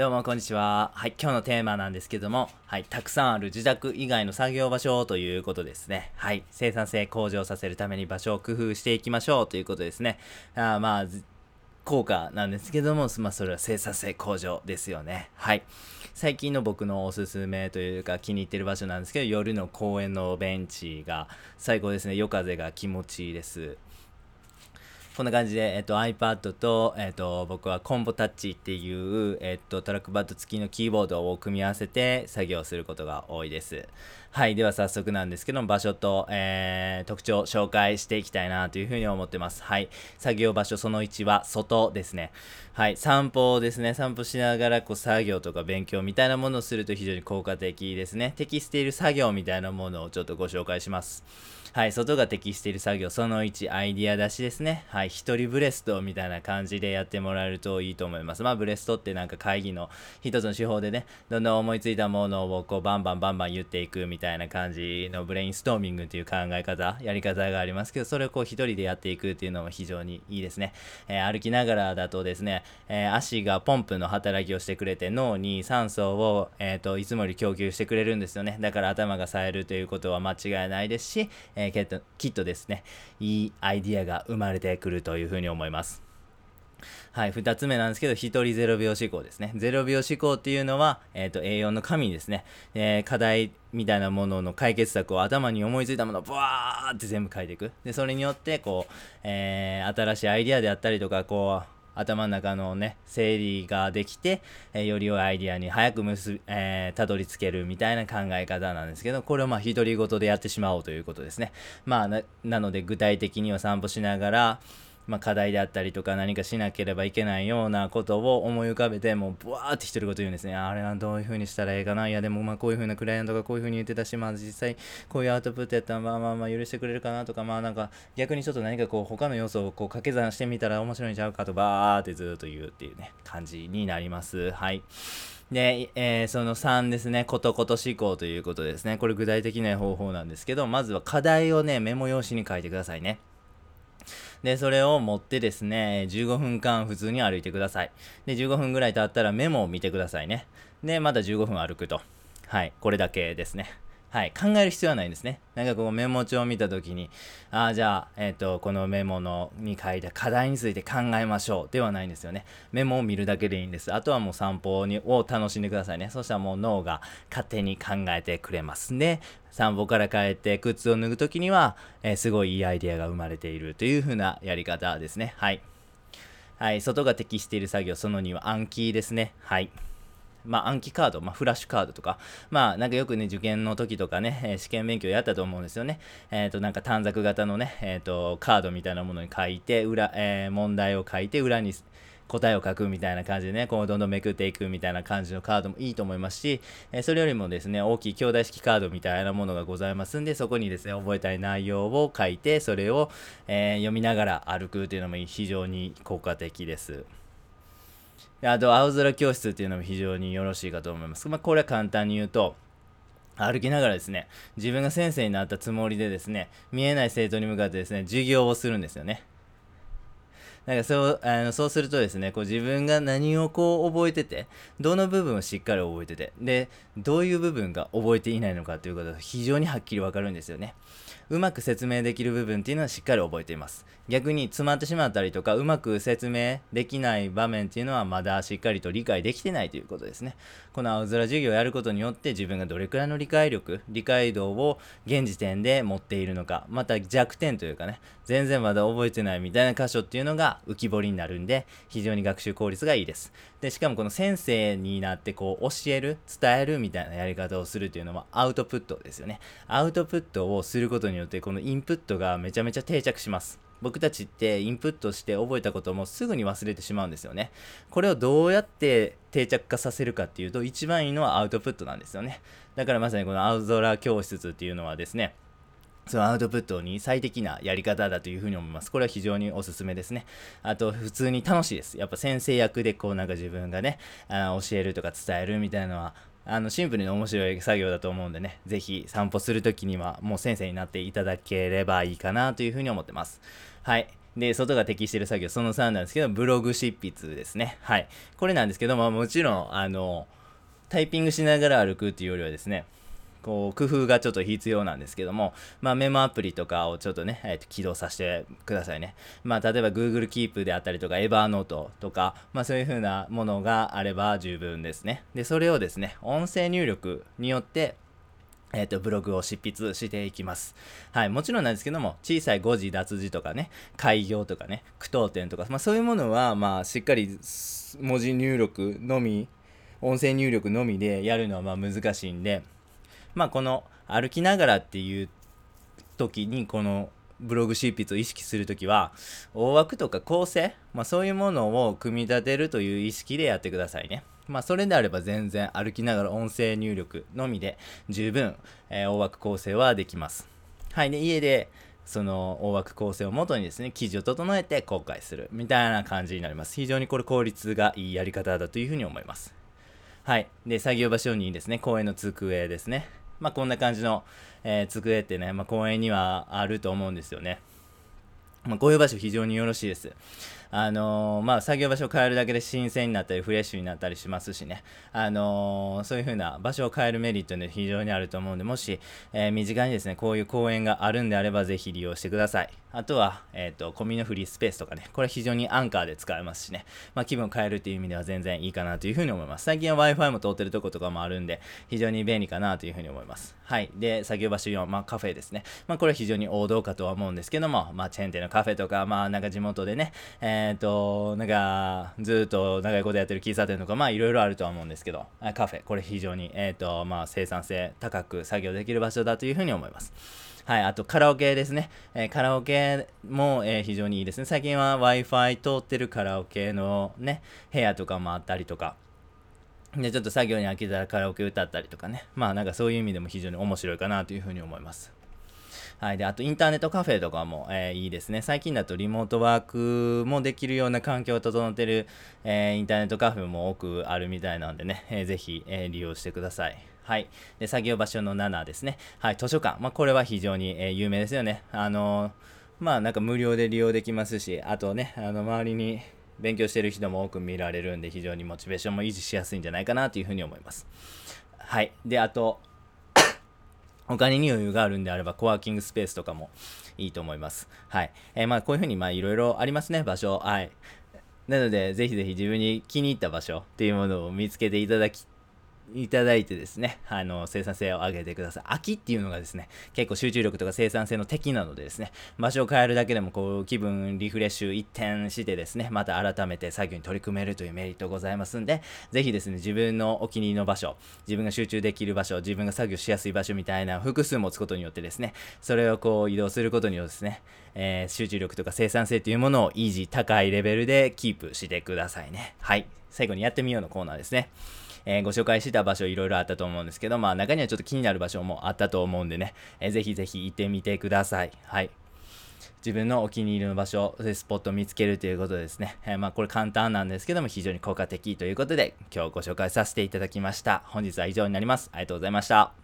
どうもこんにちは。はい、今日のテーマなんですけども、はい、たくさんある自宅以外の作業場所ということですね。はい、生産性向上させるために場所を工夫していきましょうということですね。あまあ、効果なんですけども、まあ、それは生産性向上ですよね。はい。最近の僕のおすすめというか気に入ってる場所なんですけど、夜の公園のベンチが最高ですね。夜風が気持ちいいです。こんな感じで、えっと、iPad と、えっと、僕はコンボタッチっていう、えっと、トラックパッド付きのキーボードを組み合わせて作業することが多いです。はい。では早速なんですけど、場所と、えー、特徴を紹介していきたいなというふうに思ってます。はい。作業場所その1は外ですね。はい。散歩をですね。散歩しながら、こう、作業とか勉強みたいなものをすると非常に効果的ですね。適している作業みたいなものをちょっとご紹介します。はい、外が適している作業、その1、アイディア出しですね。は、はい一人ブレストみたいな感じでやってもらえるといいと思います。まあ、ブレストってなんか会議の一つの手法でね、どんどん思いついたものをこうバンバンバンバン言っていくみたいな感じのブレインストーミングっていう考え方、やり方がありますけど、それをこう一人でやっていくっていうのも非常にいいですね。えー、歩きながらだとですね、えー、足がポンプの働きをしてくれて脳に酸素を、えーと、いつもより供給してくれるんですよね。だから頭が冴えるということは間違いないですし、えー、きっとですね、いいアイディアが生まれてくるるというふうに思います。はい、2つ目なんですけど、1人0秒思考ですね。0秒思考っていうのは、えっ、ー、と、A4 の紙にですね。えー、課題みたいなものの解決策を頭に思いついたものをブワーって全部書いていく。で、それによって、こう、えー、新しいアイディアであったりとか、こう、頭の中のね、整理ができて、えー、より良いアイディアに早く結び、えー、たどり着けるみたいな考え方なんですけど、これをまあ、独り言でやってしまおうということですね。まあ、な、なので、具体的には散歩しながら、まあ、課題であったりとか何かしなければいけないようなことを思い浮かべてもうブワーって独り言言うんですね。あれはどういう風にしたらいいかな。いやでもまあこういう風なクライアントがこういう風に言ってたしまあ実際こういうアウトプットやったらまあまあまあ許してくれるかなとかまあなんか逆にちょっと何かこう他の要素をこう掛け算してみたら面白いんちゃうかとバーってずっと言うっていうね感じになります。はい。で、えー、その3ですね、ことこと思考ということですね。これ具体的な方法なんですけど、まずは課題をね、メモ用紙に書いてくださいね。で、それを持ってですね、15分間普通に歩いてください。で、15分ぐらい経ったらメモを見てくださいね。で、また15分歩くと。はい、これだけですね。はい、考える必要はないんですね。なんかこうメモ帳を見た時に、ああ、じゃあ、えっ、ー、と、このメモのに書いた課題について考えましょうではないんですよね。メモを見るだけでいいんです。あとはもう散歩にを楽しんでくださいね。そしたらもう脳が勝手に考えてくれますね。散歩から帰って靴を脱ぐ時には、えー、すごいいいアイデアが生まれているという風なやり方ですね。はい。はい、外が適している作業、その2は暗記ですね。はい。まあ、暗記カード、まあ、フラッシュカードとか、まあ、なんかよくね、受験の時とかね、え、試験勉強やったと思うんですよね。えっ、ー、と、なんか短冊型のね、えっ、ー、と、カードみたいなものに書いて、裏、え問題を書いて、裏に答えを書くみたいな感じでね、こうどんどんめくっていくみたいな感じのカードもいいと思いますし、えそれよりもですね、大きい兄弟式カードみたいなものがございますんで、そこにですね、覚えたい内容を書いて、それを、え読みながら歩くというのも非常に効果的です。あと、青空教室っていうのも非常によろしいかと思います。まあ、これは簡単に言うと、歩きながらですね、自分が先生になったつもりでですね、見えない生徒に向かってですね、授業をするんですよね。なんかそうあのそうするとですねこう自分が何をこう覚えててどの部分をしっかり覚えててでどういう部分が覚えていないのかということが非常にはっきりわかるんですよねうまく説明できる部分っていうのはしっかり覚えています。逆に詰まってしまったりとかうまく説明できない場面っていうのはまだしっかりと理解できてないということですね。この青空授業をやることによって自分がどれくらいの理解力理解度を現時点で持っているのかまた弱点というかね全然まだ覚えてないみたいな箇所っていうのが浮き彫りになるんで非常に学習効率がいいです。でしかもこの先生になってこう教える伝えるみたいなやり方をするというのはアウトプットですよね。アウトプットをすることによってこのインプットがめちゃめちゃ定着します僕たちってインプットして覚えたこともすぐに忘れてしまうんですよね。これをどうやって定着化させるかっていうと一番いいのはアウトプットなんですよね。だからまさにこの青空教室っていうのはですね、そのアウトプットに最適なやり方だというふうに思います。これは非常におすすめですね。あと、普通に楽しいです。やっぱ先生役でこうなんか自分がね、あ教えるとか伝えるみたいなのは、あのシンプルに面白い作業だと思うんでね、ぜひ散歩するときにはもう先生になっていただければいいかなというふうに思ってます。はい。で、外が適している作業、その3なんですけど、ブログ執筆ですね。はい。これなんですけど、まもちろん、あの、タイピングしながら歩くっていうよりはですね、こう工夫がちょっと必要なんですけども、まあ、メモアプリとかをちょっとね、えー、と起動させてくださいね。まあ、例えば Google Keep であったりとか Evernote とか、まあ、そういう風なものがあれば十分ですね。で、それをですね、音声入力によってえっ、ー、と、ブログを執筆していきます。はい。もちろんなんですけども、小さい誤字脱字とかね、開業とかね、句読点とか、まあそういうものは、まあしっかり文字入力のみ、音声入力のみでやるのはまあ難しいんで、まあこの歩きながらっていう時にこのブログ執筆を意識する時は大枠とか構成、まあ、そういうものを組み立てるという意識でやってくださいね。まあ、それであれば全然歩きながら音声入力のみで十分、えー、大枠構成はできます。はい。で、家でその大枠構成をもとにですね、記事を整えて公開するみたいな感じになります。非常にこれ効率がいいやり方だというふうに思います。はい。で、作業場所にですね、公園の机ですね。まあ、こんな感じの、えー、机ってね、まあ、公園にはあると思うんですよね。まあ、こういう場所非常によろしいです。あのー、まあ、作業場所を変えるだけで新鮮になったり、フレッシュになったりしますしね、あのー、そういう風な場所を変えるメリットね、非常にあると思うんで、もし、えー、身近にですね、こういう公園があるんであれば、ぜひ利用してください。あとは、えっ、と、コミのフリースペースとかね、これ非常にアンカーで使えますしね、まあ、気分を変えるっていう意味では全然いいかなという風に思います。最近は Wi-Fi も通ってるとことかもあるんで、非常に便利かなという風に思います。はい。で、作業場所4、まあ、カフェですね。まあ、これは非常に王道かとは思うんですけども、まあ、チェーン店のカフェとか、まあ、なんか地元でね、えっ、と、なんか、ずっと長いことやってる喫茶店とか、まあいろいろあるとは思うんですけど、カフェ、これ非常に、えっ、ー、と、まあ生産性高く作業できる場所だというふうに思います。はい、あとカラオケですね。えー、カラオケも、えー、非常にいいですね。最近は Wi-Fi 通ってるカラオケのね、部屋とかもあったりとか、で、ちょっと作業に飽きたらカラオケ歌ったりとかね。まあなんかそういう意味でも非常に面白いかなというふうに思います。はい。で、あとインターネットカフェとかも、えー、いいですね。最近だとリモートワークもできるような環境を整ってる、えー、インターネットカフェも多くあるみたいなんでね、えー、ぜひ、えー、利用してください。はい。で、作業場所の7ですね。はい。図書館。まあ、これは非常に、え、有名ですよね。あの、まあ、なんか無料で利用できますし、あとね、あの、周りに勉強してる人も多く見られるんで、非常にモチベーションも維持しやすいんじゃないかなというふうに思います。はい。で、あと、お金に余裕があるんであれば、コワーキングスペースとかもいいと思います。はい。えー、まあ、こういうふうに、まあ、いろいろありますね、場所。はい。なので、ぜひぜひ自分に気に入った場所っていうものを見つけていただきいただいてですね、あの、生産性を上げてください。秋っていうのがですね、結構集中力とか生産性の敵なのでですね、場所を変えるだけでもこう、気分リフレッシュ一転してですね、また改めて作業に取り組めるというメリットございますんで、ぜひですね、自分のお気に入りの場所、自分が集中できる場所、自分が作業しやすい場所みたいな複数持つことによってですね、それをこう移動することによってですね、えー、集中力とか生産性というものを維持、高いレベルでキープしてくださいね。はい。最後にやってみようのコーナーですね。えー、ご紹介してた場所いろいろあったと思うんですけど、まあ中にはちょっと気になる場所もあったと思うんでね、えー、ぜひぜひ行ってみてください。はい。自分のお気に入りの場所で、スポットを見つけるということですね。えー、まあこれ簡単なんですけども非常に効果的ということで今日ご紹介させていただきました。本日は以上になります。ありがとうございました。